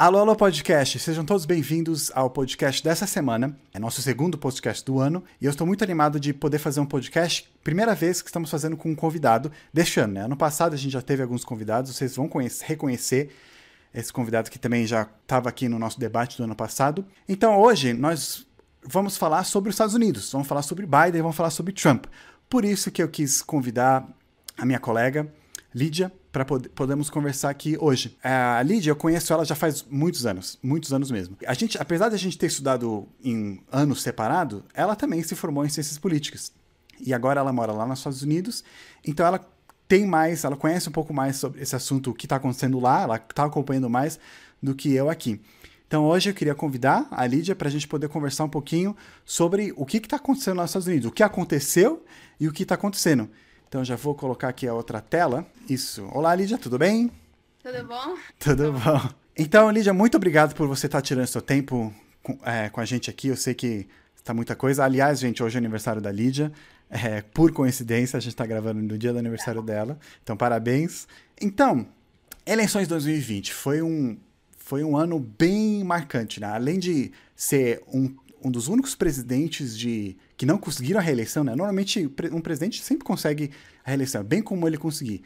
Alô, alô, podcast! Sejam todos bem-vindos ao podcast dessa semana. É nosso segundo podcast do ano e eu estou muito animado de poder fazer um podcast. Primeira vez que estamos fazendo com um convidado deste ano, né? Ano passado a gente já teve alguns convidados, vocês vão conhecer, reconhecer esse convidado que também já estava aqui no nosso debate do ano passado. Então hoje nós vamos falar sobre os Estados Unidos, vamos falar sobre Biden, vamos falar sobre Trump. Por isso que eu quis convidar a minha colega Lídia para pod conversar aqui hoje. A Lídia, eu conheço ela já faz muitos anos, muitos anos mesmo. A gente, apesar de a gente ter estudado em anos separados, ela também se formou em ciências políticas. E agora ela mora lá nos Estados Unidos, então ela tem mais, ela conhece um pouco mais sobre esse assunto, o que está acontecendo lá, ela está acompanhando mais do que eu aqui. Então hoje eu queria convidar a Lídia para a gente poder conversar um pouquinho sobre o que está acontecendo nos Estados Unidos, o que aconteceu e o que está acontecendo. Então já vou colocar aqui a outra tela. Isso. Olá, Lídia, tudo bem? Tudo bom? Tudo bom. Então, Lídia, muito obrigado por você estar tá tirando seu tempo com, é, com a gente aqui. Eu sei que está muita coisa. Aliás, gente, hoje é aniversário da Lídia. É, por coincidência, a gente está gravando no dia do aniversário dela. Então, parabéns. Então, eleições 2020 foi um, foi um ano bem marcante, né? Além de ser um, um dos únicos presidentes de que não conseguiram a reeleição, né? Normalmente um presidente sempre consegue a reeleição, bem como ele conseguir.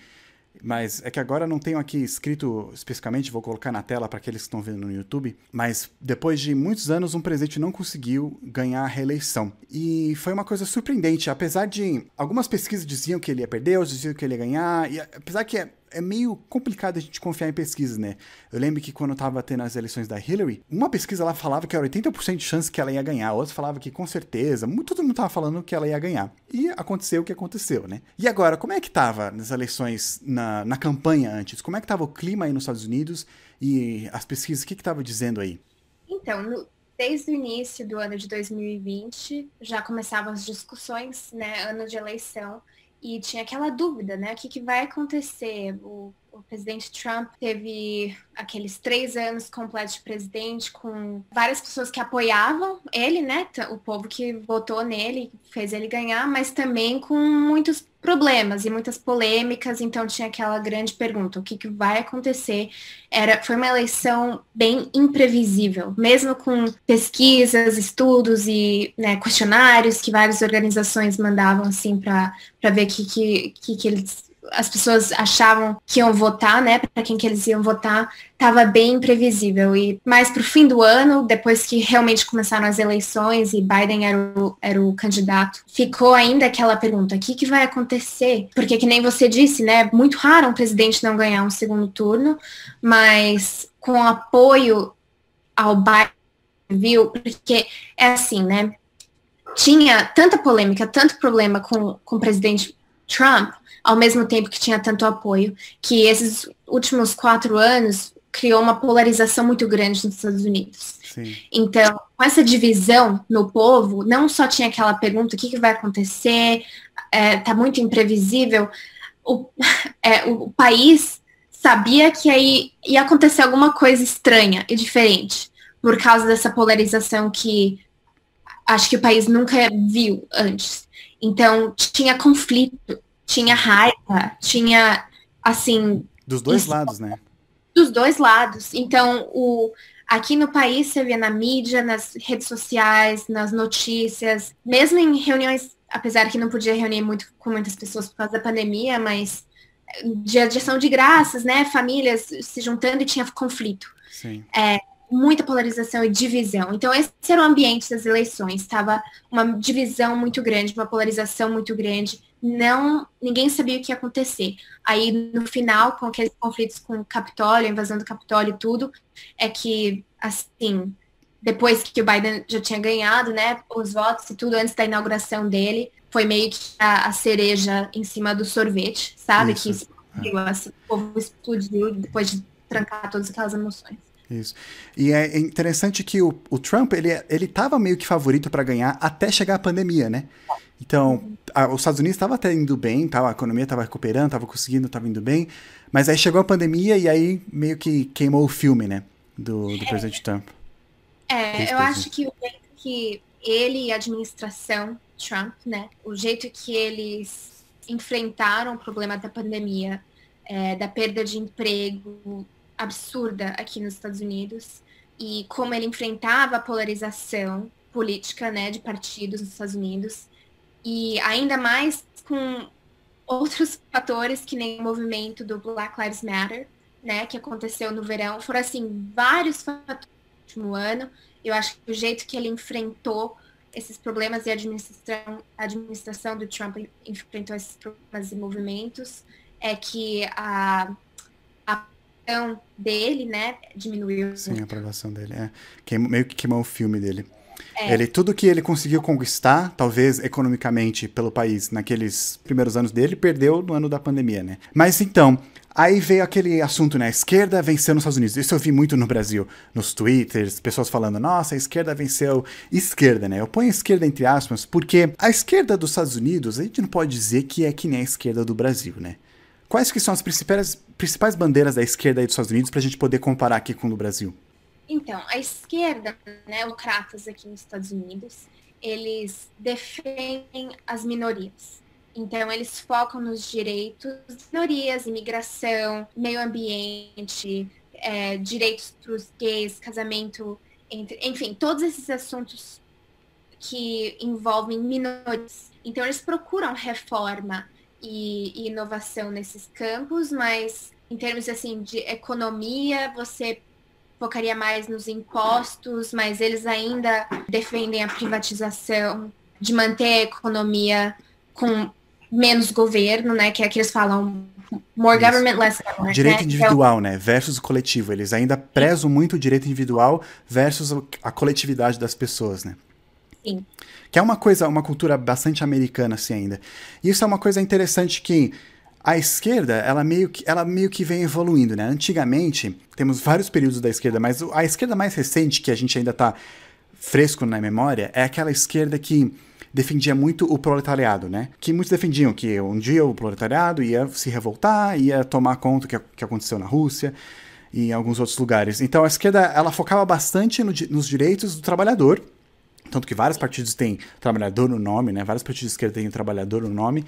Mas é que agora não tenho aqui escrito especificamente, vou colocar na tela para aqueles que estão vendo no YouTube. Mas depois de muitos anos, um presidente não conseguiu ganhar a reeleição. E foi uma coisa surpreendente, apesar de algumas pesquisas diziam que ele ia perder, outras diziam que ele ia ganhar. E apesar que é é meio complicado a gente confiar em pesquisas, né? Eu lembro que quando tava tendo as eleições da Hillary, uma pesquisa lá falava que era 80% de chance que ela ia ganhar, outra falava que com certeza, todo mundo tava falando que ela ia ganhar. E aconteceu o que aconteceu, né? E agora, como é que tava nas eleições, na, na campanha antes? Como é que tava o clima aí nos Estados Unidos e as pesquisas, o que que tava dizendo aí? Então, no, desde o início do ano de 2020, já começavam as discussões, né? Ano de eleição e tinha aquela dúvida, né? O que, que vai acontecer? O, o, presidente Trump teve aqueles três anos completos de presidente com várias pessoas que apoiavam ele, né? O povo que votou nele, fez ele ganhar, mas também com muitos problemas e muitas polêmicas, então tinha aquela grande pergunta, o que, que vai acontecer? Era, foi uma eleição bem imprevisível, mesmo com pesquisas, estudos e né, questionários que várias organizações mandavam assim para ver que, que, que, que eles as pessoas achavam que iam votar, né, para quem que eles iam votar, estava bem imprevisível. E mais para o fim do ano, depois que realmente começaram as eleições e Biden era o, era o candidato, ficou ainda aquela pergunta: o que, que vai acontecer? Porque, que nem você disse, né, muito raro um presidente não ganhar um segundo turno, mas com apoio ao Biden, viu? Porque é assim, né? Tinha tanta polêmica, tanto problema com, com o presidente Trump, ao mesmo tempo que tinha tanto apoio, que esses últimos quatro anos criou uma polarização muito grande nos Estados Unidos. Sim. Então, com essa divisão no povo, não só tinha aquela pergunta, o que, que vai acontecer, é, tá muito imprevisível, o, é, o país sabia que aí ia acontecer alguma coisa estranha e diferente, por causa dessa polarização que acho que o país nunca viu antes. Então, tinha conflito, tinha raiva, tinha, assim... Dos dois isso, lados, né? Dos dois lados. Então, o, aqui no país, você vê na mídia, nas redes sociais, nas notícias, mesmo em reuniões, apesar que não podia reunir muito com muitas pessoas por causa da pandemia, mas dia de ação de graças, né? Famílias se juntando e tinha conflito. Sim. É, muita polarização e divisão. Então, esse era o ambiente das eleições. Estava uma divisão muito grande, uma polarização muito grande. Não, ninguém sabia o que ia acontecer. Aí, no final, com aqueles conflitos com o Capitólio, a invasão do Capitólio e tudo, é que, assim, depois que o Biden já tinha ganhado, né, os votos e tudo, antes da inauguração dele, foi meio que a, a cereja em cima do sorvete, sabe? Isso. Que explodiu, assim, o povo explodiu depois de trancar todas aquelas emoções. Isso. E é interessante que o, o Trump, ele, ele tava meio que favorito para ganhar até chegar a pandemia, né? Então, a, os Estados Unidos estava até indo bem, tava, a economia estava recuperando, estava conseguindo, estava indo bem, mas aí chegou a pandemia e aí meio que queimou o filme, né? Do, do presidente Trump. É, eu acho que o jeito que ele e a administração Trump, né? O jeito que eles enfrentaram o problema da pandemia, é, da perda de emprego, absurda aqui nos Estados Unidos e como ele enfrentava a polarização política, né, de partidos nos Estados Unidos e ainda mais com outros fatores que nem o movimento do Black Lives Matter, né, que aconteceu no verão, foram assim vários fatores no último ano. Eu acho que o jeito que ele enfrentou esses problemas e a administração, a administração do Trump enfrentou esses problemas e movimentos é que a, a aprovação dele, né, diminuiu. Sim, a aprovação dele, é. Queimou, meio que queimou o filme dele. É. Ele, tudo que ele conseguiu conquistar, talvez economicamente, pelo país, naqueles primeiros anos dele, perdeu no ano da pandemia, né? Mas então, Aí veio aquele assunto, né? A esquerda venceu nos Estados Unidos. Isso eu vi muito no Brasil, nos twitters, pessoas falando, nossa, a esquerda venceu. Esquerda, né? Eu ponho esquerda entre aspas, porque a esquerda dos Estados Unidos, a gente não pode dizer que é que nem a esquerda do Brasil, né? Quais que são as principais, principais bandeiras da esquerda aí dos Estados Unidos para a gente poder comparar aqui com o do Brasil? Então, a esquerda, né, democratas aqui nos Estados Unidos, eles defendem as minorias. Então, eles focam nos direitos das minorias, imigração, meio ambiente, é, direitos para os gays, casamento, entre, enfim, todos esses assuntos que envolvem minorias. Então, eles procuram reforma e, e inovação nesses campos, mas em termos assim de economia, você focaria mais nos impostos, mas eles ainda defendem a privatização, de manter a economia com menos governo, né? Que é que eles falam more Isso. government, less government. Direito né? individual, então, né? Versus o coletivo. Eles ainda prezam muito o direito individual versus a coletividade das pessoas, né? Sim. Que é uma coisa, uma cultura bastante americana, assim, ainda. E isso é uma coisa interessante que a esquerda, ela meio que, ela meio que vem evoluindo, né? Antigamente, temos vários períodos da esquerda, mas a esquerda mais recente, que a gente ainda tá fresco na memória, é aquela esquerda que defendia muito o proletariado, né? Que muitos defendiam que um dia o proletariado ia se revoltar, ia tomar conta do que, que aconteceu na Rússia e em alguns outros lugares. Então a esquerda ela focava bastante no, nos direitos do trabalhador, tanto que vários partidos têm trabalhador no nome, né? Vários partidos de esquerda têm trabalhador no nome.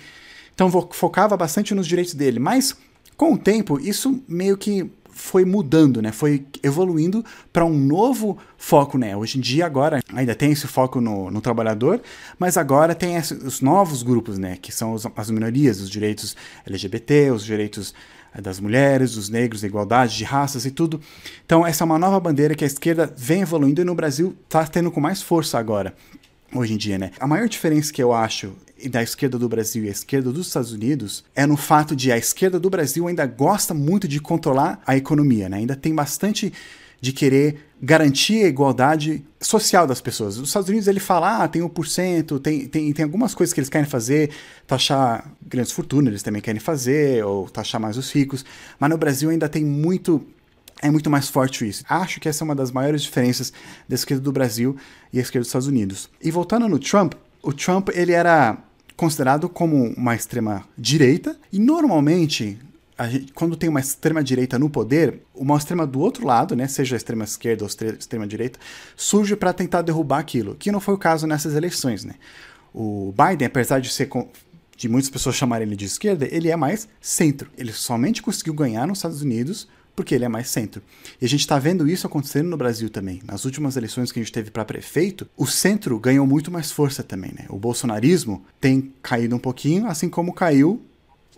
Então focava bastante nos direitos dele, mas com o tempo isso meio que foi mudando, né? Foi evoluindo para um novo foco, né? Hoje em dia, agora, ainda tem esse foco no, no trabalhador, mas agora tem os novos grupos, né? Que são os, as minorias, os direitos LGBT, os direitos das mulheres, dos negros, a igualdade de raças e tudo. Então, essa é uma nova bandeira que a esquerda vem evoluindo e no Brasil está tendo com mais força agora hoje em dia, né? A maior diferença que eu acho da esquerda do Brasil e a esquerda dos Estados Unidos é no fato de a esquerda do Brasil ainda gosta muito de controlar a economia, né? Ainda tem bastante de querer garantir a igualdade social das pessoas. Nos Estados Unidos ele fala, ah, tem 1%, tem, tem, tem algumas coisas que eles querem fazer, taxar grandes fortunas eles também querem fazer, ou taxar mais os ricos, mas no Brasil ainda tem muito é muito mais forte isso. Acho que essa é uma das maiores diferenças da esquerda do Brasil e a esquerda dos Estados Unidos. E voltando no Trump, o Trump ele era considerado como uma extrema direita e normalmente Gente, quando tem uma extrema direita no poder, uma extrema do outro lado, né, seja a extrema esquerda ou a extrema direita, surge para tentar derrubar aquilo, que não foi o caso nessas eleições, né? O Biden, apesar de ser de muitas pessoas chamarem ele de esquerda, ele é mais centro. Ele somente conseguiu ganhar nos Estados Unidos porque ele é mais centro. E a gente está vendo isso acontecendo no Brasil também. Nas últimas eleições que a gente teve para prefeito, o centro ganhou muito mais força também, né? O bolsonarismo tem caído um pouquinho, assim como caiu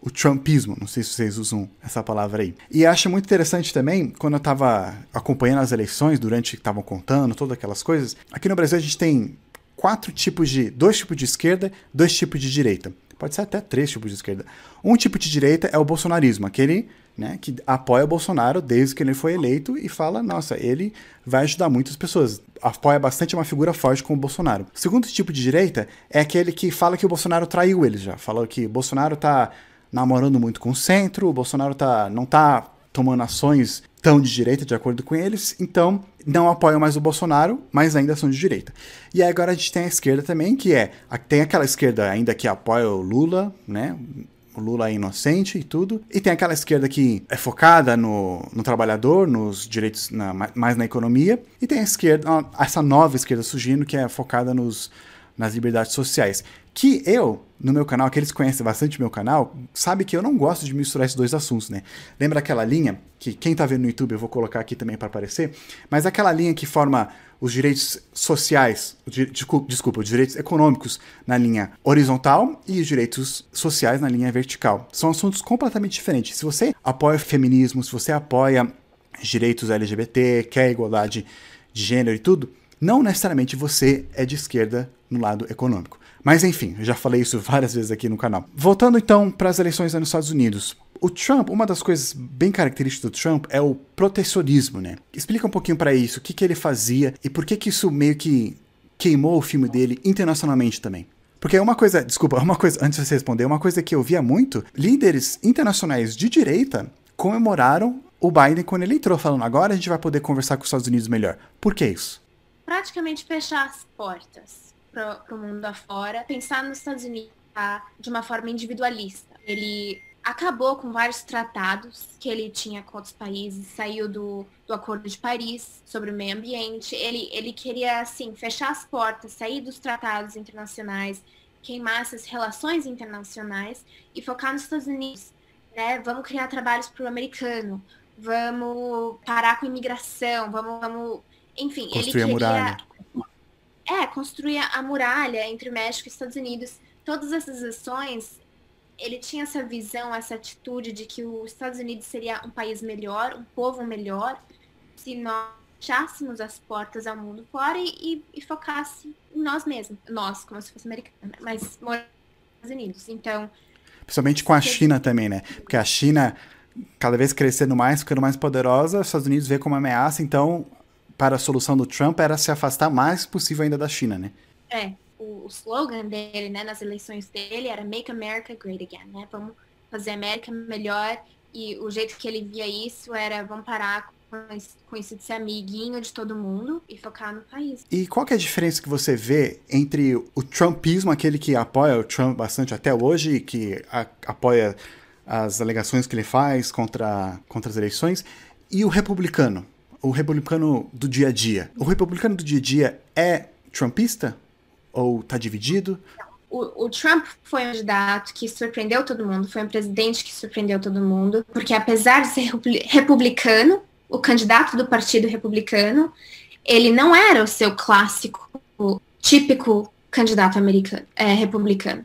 o trumpismo, não sei se vocês usam essa palavra aí. E acho muito interessante também, quando eu estava acompanhando as eleições, durante que estavam contando, todas aquelas coisas, aqui no Brasil a gente tem quatro tipos de, dois tipos de esquerda, dois tipos de direita. Pode ser até três tipos de esquerda. Um tipo de direita é o bolsonarismo, aquele né, que apoia o Bolsonaro desde que ele foi eleito e fala, nossa, ele vai ajudar muitas pessoas. Apoia bastante uma figura forte como o Bolsonaro. O segundo tipo de direita é aquele que fala que o Bolsonaro traiu eles já. Falou que o Bolsonaro tá namorando muito com o centro, o Bolsonaro tá, não tá tomando ações tão de direita, de acordo com eles, então não apoiam mais o Bolsonaro, mas ainda são de direita. E agora a gente tem a esquerda também, que é, tem aquela esquerda ainda que apoia o Lula, né, o Lula é inocente e tudo. E tem aquela esquerda que é focada no, no trabalhador, nos direitos, na, mais na economia. E tem a esquerda, essa nova esquerda surgindo que é focada nos, nas liberdades sociais. Que eu, no meu canal, aqueles que conhecem bastante meu canal, sabe que eu não gosto de misturar esses dois assuntos, né? Lembra aquela linha que quem tá vendo no YouTube eu vou colocar aqui também para aparecer, mas aquela linha que forma os direitos sociais, desculpa, os direitos econômicos na linha horizontal e os direitos sociais na linha vertical. São assuntos completamente diferentes. Se você apoia o feminismo, se você apoia direitos LGBT, quer igualdade de gênero e tudo, não necessariamente você é de esquerda no lado econômico. Mas enfim, eu já falei isso várias vezes aqui no canal. Voltando então para as eleições nos Estados Unidos. O Trump, uma das coisas bem características do Trump é o protecionismo, né? Explica um pouquinho para isso, o que, que ele fazia e por que, que isso meio que queimou o filme dele internacionalmente também. Porque é uma coisa, desculpa, uma coisa, antes de você responder, uma coisa que eu via muito, líderes internacionais de direita comemoraram o Biden quando ele entrou, falando agora a gente vai poder conversar com os Estados Unidos melhor. Por que isso? Praticamente fechar as portas para o mundo afora, pensar nos Estados Unidos tá, de uma forma individualista. Ele acabou com vários tratados que ele tinha com outros países, saiu do, do Acordo de Paris sobre o meio ambiente. Ele, ele queria, assim, fechar as portas, sair dos tratados internacionais, queimar essas relações internacionais e focar nos Estados Unidos. Né? Vamos criar trabalhos para o americano, vamos parar com a imigração, vamos, vamos... enfim, construir ele queria... a muralha. É, construir a muralha entre México e Estados Unidos. Todas essas ações, ele tinha essa visão, essa atitude de que os Estados Unidos seria um país melhor, um povo melhor, se nós fechássemos as portas ao mundo fora e, e, e focasse em nós mesmos. Nós, como se fosse americano, né? mas nos Estados Unidos. Então. Principalmente com a China também, né? Porque a China cada vez crescendo mais, ficando mais poderosa, os Estados Unidos vê como ameaça, então, para a solução do Trump era se afastar mais possível ainda da China, né? É, o, o slogan dele, né, nas eleições dele era Make America Great Again, né? Vamos fazer a América melhor e o jeito que ele via isso era vamos parar com isso de ser amiguinho de todo mundo e focar no país. E qual que é a diferença que você vê entre o Trumpismo, aquele que apoia o Trump bastante até hoje, que a, apoia as alegações que ele faz contra, contra as eleições, e o republicano, o republicano do dia a dia. O republicano do dia a dia é trumpista? Ou está dividido? O, o, Trump foi um candidato que surpreendeu todo mundo, foi um presidente que surpreendeu todo mundo, porque apesar de ser republicano, o candidato do Partido Republicano, ele não era o seu clássico, o típico candidato americano, é, republicano.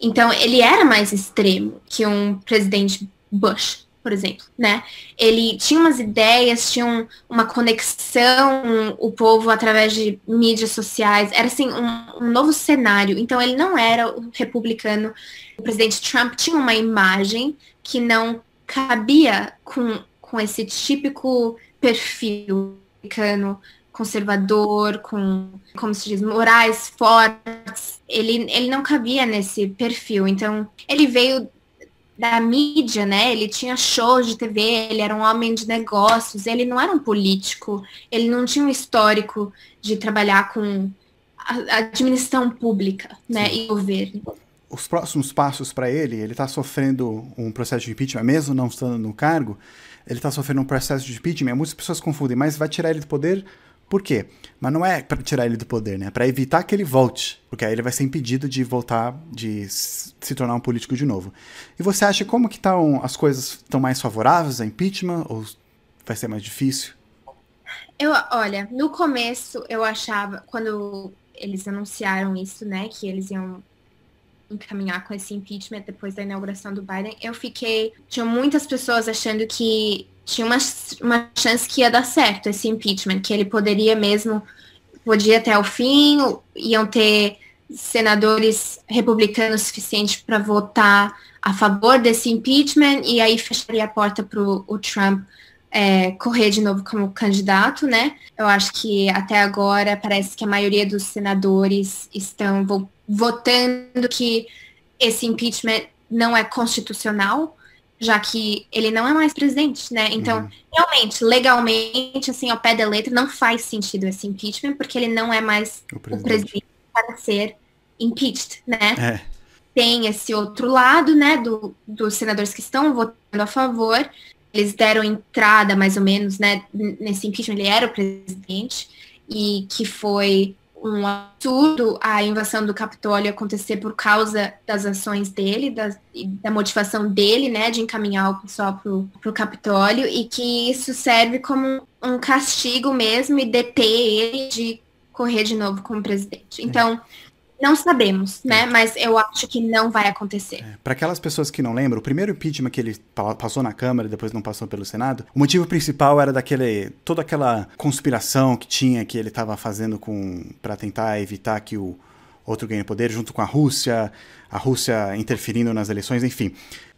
Então, ele era mais extremo que um presidente Bush, por exemplo, né? Ele tinha umas ideias, tinha um, uma conexão, o povo através de mídias sociais, era assim, um, um novo cenário. Então, ele não era o republicano. O presidente Trump tinha uma imagem que não cabia com, com esse típico perfil americano conservador, com, como se diz, morais fortes. Ele, ele não cabia nesse perfil. Então, ele veio da mídia, né? Ele tinha shows de TV, ele era um homem de negócios, ele não era um político, ele não tinha um histórico de trabalhar com a administração pública, né, Sim. e governo. Os próximos passos para ele, ele está sofrendo um processo de impeachment, mesmo não estando no cargo, ele está sofrendo um processo de impeachment. Muitas pessoas confundem, mas vai tirar ele do poder por quê? Mas não é para tirar ele do poder, né? É para evitar que ele volte, porque aí ele vai ser impedido de voltar, de se tornar um político de novo. E você acha como que estão as coisas estão mais favoráveis a impeachment ou vai ser mais difícil? Eu, olha, no começo eu achava quando eles anunciaram isso, né, que eles iam encaminhar com esse impeachment depois da inauguração do Biden, eu fiquei. Tinha muitas pessoas achando que tinha uma, uma chance que ia dar certo esse impeachment, que ele poderia mesmo, podia até o fim, iam ter senadores republicanos suficientes para votar a favor desse impeachment e aí fecharia a porta para o Trump é, correr de novo como candidato, né? Eu acho que até agora parece que a maioria dos senadores estão vo votando que esse impeachment não é constitucional, já que ele não é mais presidente, né? Então, uhum. realmente, legalmente, assim, ao pé da letra, não faz sentido esse impeachment, porque ele não é mais o presidente, o presidente para ser impeached, né? É. Tem esse outro lado, né, do, dos senadores que estão votando a favor. Eles deram entrada, mais ou menos, né, nesse impeachment. Ele era o presidente e que foi um absurdo a invasão do Capitólio acontecer por causa das ações dele, da, da motivação dele, né, de encaminhar o pessoal pro, pro Capitólio, e que isso serve como um castigo mesmo e deter ele de correr de novo como presidente. É. Não sabemos, né? É. Mas eu acho que não vai acontecer. É. Para aquelas pessoas que não lembram, o primeiro impeachment que ele passou na Câmara e depois não passou pelo Senado, o motivo principal era daquele toda aquela conspiração que tinha que ele estava fazendo com para tentar evitar que o outro ganhe poder junto com a Rússia, a Rússia interferindo nas eleições, enfim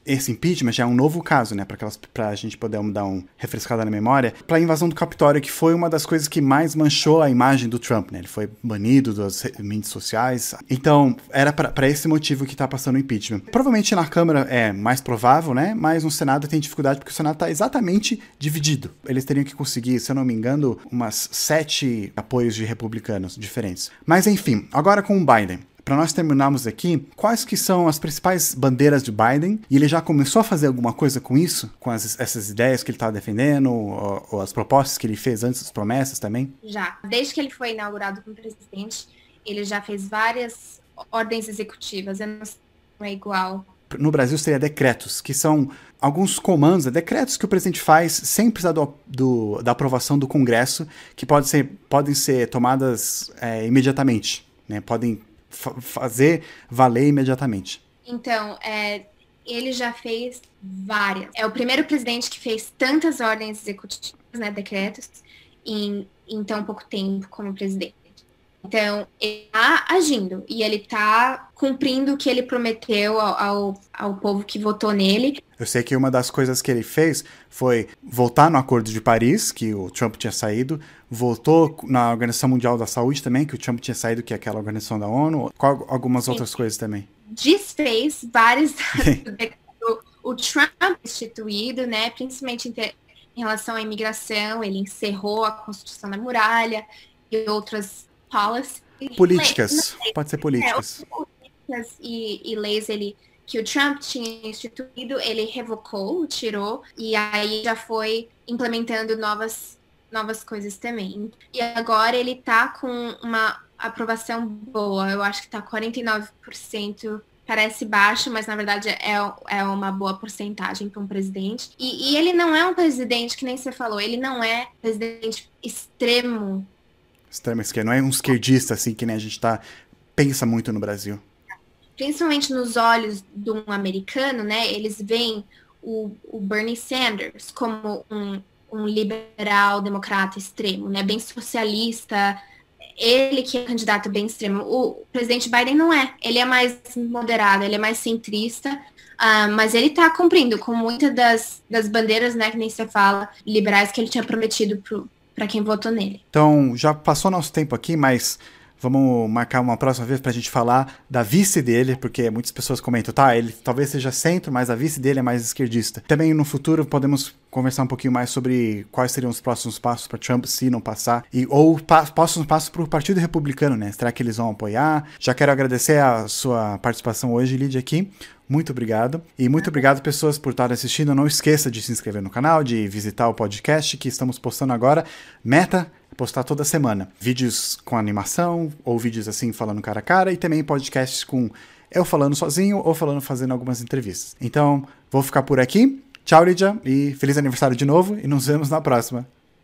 esse impeachment já é um novo caso, né, para a gente poder dar um refrescada na memória, para a invasão do Capitólio, que foi uma das coisas que mais manchou a imagem do Trump, né? Ele foi banido das mídias sociais. Então, era para esse motivo que está passando o impeachment. Provavelmente na Câmara é mais provável, né? Mas no Senado tem dificuldade porque o Senado está exatamente dividido. Eles teriam que conseguir, se eu não me engano, umas sete apoios de republicanos diferentes. Mas enfim, agora com o Biden para nós terminarmos aqui, quais que são as principais bandeiras de Biden? E ele já começou a fazer alguma coisa com isso? Com as, essas ideias que ele estava defendendo? Ou, ou, as propostas que ele fez antes, as promessas também? Já. Desde que ele foi inaugurado como presidente, ele já fez várias ordens executivas. Eu não sei é igual. No Brasil seria decretos, que são alguns comandos, decretos que o presidente faz sem precisar do, do, da aprovação do Congresso, que pode ser, podem ser tomadas é, imediatamente. Né? Podem fazer valer imediatamente. Então, é, ele já fez várias. É o primeiro presidente que fez tantas ordens executivas, né, decretos, em, em tão pouco tempo como presidente. Então, ele está agindo e ele está cumprindo o que ele prometeu ao, ao, ao, povo que votou nele. Eu sei que uma das coisas que ele fez foi voltar no Acordo de Paris, que o Trump tinha saído, voltou na Organização Mundial da Saúde também, que o Trump tinha saído, que é aquela organização da ONU, algumas outras coisas também. Desfez vários o, o Trump instituído, né, principalmente em, em relação à imigração, ele encerrou a construção da muralha e outras policy. Políticas, pode ser políticas. É, políticas e, e leis ele que o Trump tinha instituído, ele revocou, tirou, e aí já foi implementando novas, novas coisas também. E agora ele tá com uma aprovação boa, eu acho que tá 49%, parece baixo, mas na verdade é, é uma boa porcentagem para um presidente. E, e ele não é um presidente, que nem você falou, ele não é presidente extremo Extrema esquerda, não é um esquerdista assim que nem a gente tá, pensa muito no Brasil. Principalmente nos olhos de um americano, né? Eles veem o, o Bernie Sanders como um, um liberal democrata extremo, né? Bem socialista, ele que é candidato bem extremo. O presidente Biden não é. Ele é mais moderado, ele é mais centrista, uh, mas ele está cumprindo com muitas das, das bandeiras, né, que nem você fala, liberais que ele tinha prometido para quem votou nele. Então, já passou nosso tempo aqui, mas vamos marcar uma próxima vez para a gente falar da vice dele, porque muitas pessoas comentam, tá, ele talvez seja centro, mas a vice dele é mais esquerdista. Também no futuro podemos conversar um pouquinho mais sobre quais seriam os próximos passos para Trump se não passar e ou pa próximos passos para o Partido Republicano, né? Será que eles vão apoiar? Já quero agradecer a sua participação hoje, Lídia, aqui. Muito obrigado. E muito obrigado, pessoas, por estar assistindo. Não esqueça de se inscrever no canal, de visitar o podcast que estamos postando agora. Meta postar toda semana. Vídeos com animação, ou vídeos assim falando cara a cara, e também podcasts com eu falando sozinho ou falando fazendo algumas entrevistas. Então, vou ficar por aqui. Tchau, Lídia, e feliz aniversário de novo, e nos vemos na próxima.